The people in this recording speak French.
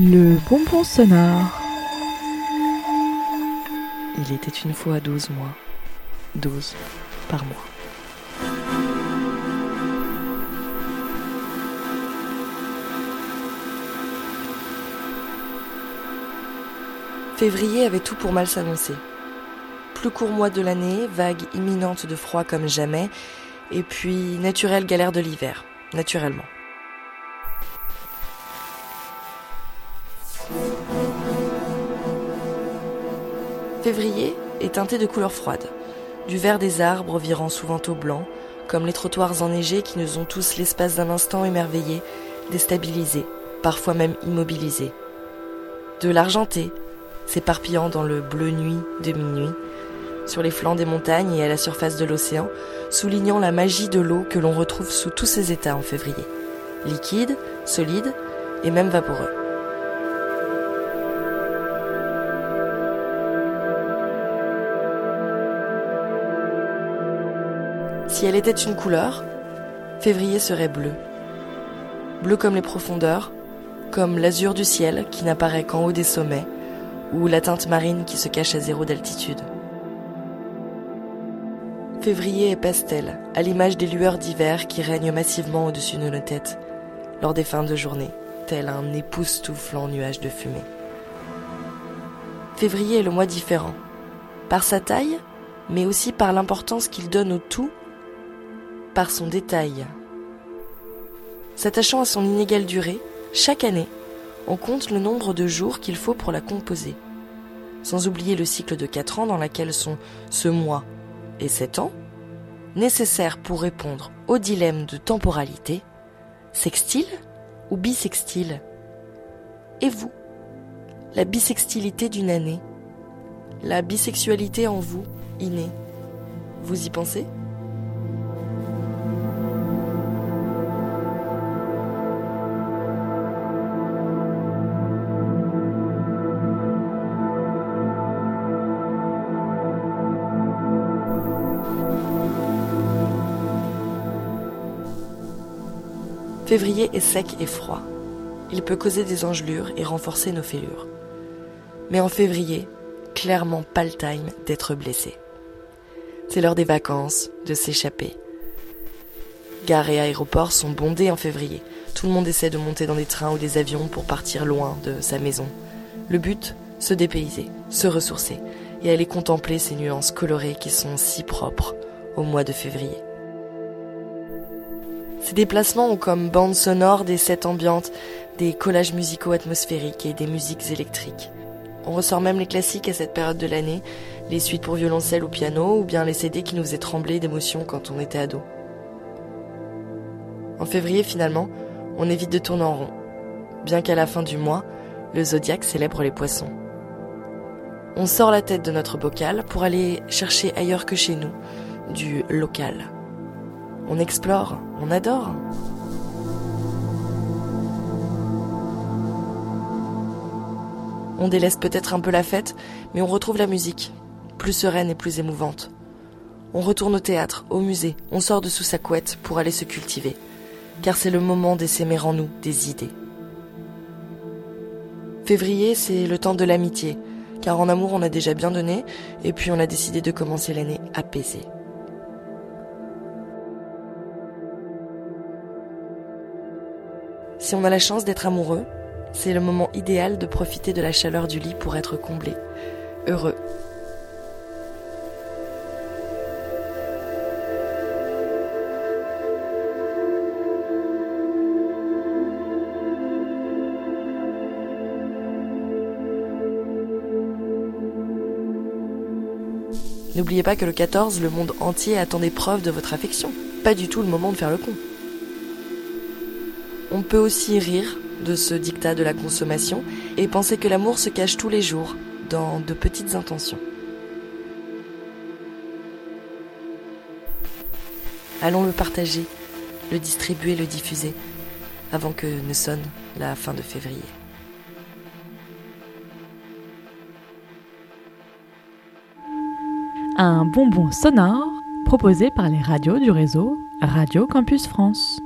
Le bonbon sonore. Il était une fois douze mois. Douze par mois. Février avait tout pour mal s'annoncer. Plus court mois de l'année, vague imminente de froid comme jamais, et puis naturelle galère de l'hiver, naturellement. Février est teinté de couleurs froides, du vert des arbres virant souvent au blanc, comme les trottoirs enneigés qui nous ont tous l'espace d'un instant émerveillés, déstabilisés, parfois même immobilisés. De l'argenté, s'éparpillant dans le bleu nuit de minuit, sur les flancs des montagnes et à la surface de l'océan, soulignant la magie de l'eau que l'on retrouve sous tous ses états en février. Liquide, solide et même vaporeux. Si elle était une couleur, février serait bleu. Bleu comme les profondeurs, comme l'azur du ciel qui n'apparaît qu'en haut des sommets, ou la teinte marine qui se cache à zéro d'altitude. Février est pastel, à l'image des lueurs d'hiver qui règnent massivement au-dessus de nos têtes, lors des fins de journée, tel un époustouflant nuage de fumée. Février est le mois différent, par sa taille, mais aussi par l'importance qu'il donne au tout, par son détail. S'attachant à son inégale durée, chaque année, on compte le nombre de jours qu'il faut pour la composer. Sans oublier le cycle de 4 ans dans lequel sont ce mois et 7 ans, nécessaires pour répondre au dilemme de temporalité, sextile ou bisextile Et vous La bisextilité d'une année La bisexualité en vous, innée Vous y pensez? Février est sec et froid. Il peut causer des engelures et renforcer nos fêlures. Mais en février, clairement pas le time d'être blessé. C'est l'heure des vacances, de s'échapper. Gares et aéroports sont bondés en février. Tout le monde essaie de monter dans des trains ou des avions pour partir loin de sa maison. Le but, se dépayser, se ressourcer et aller contempler ces nuances colorées qui sont si propres au mois de février. Ces déplacements ont comme bande sonore des sets ambiantes, des collages musicaux atmosphériques et des musiques électriques. On ressort même les classiques à cette période de l'année, les suites pour violoncelle ou piano, ou bien les CD qui nous faisaient trembler d'émotion quand on était ado. En février, finalement, on évite de tourner en rond, bien qu'à la fin du mois, le zodiaque célèbre les poissons. On sort la tête de notre bocal pour aller chercher ailleurs que chez nous, du local. On explore, on adore. On délaisse peut-être un peu la fête, mais on retrouve la musique, plus sereine et plus émouvante. On retourne au théâtre, au musée, on sort de sous sa couette pour aller se cultiver, car c'est le moment d'essaimer en nous des idées. Février, c'est le temps de l'amitié, car en amour on a déjà bien donné, et puis on a décidé de commencer l'année apaisée. Si on a la chance d'être amoureux, c'est le moment idéal de profiter de la chaleur du lit pour être comblé, heureux. N'oubliez pas que le 14, le monde entier attend des preuves de votre affection. Pas du tout le moment de faire le con. On peut aussi rire de ce dictat de la consommation et penser que l'amour se cache tous les jours dans de petites intentions. Allons le partager, le distribuer, le diffuser, avant que ne sonne la fin de février. Un bonbon sonore proposé par les radios du réseau Radio Campus France.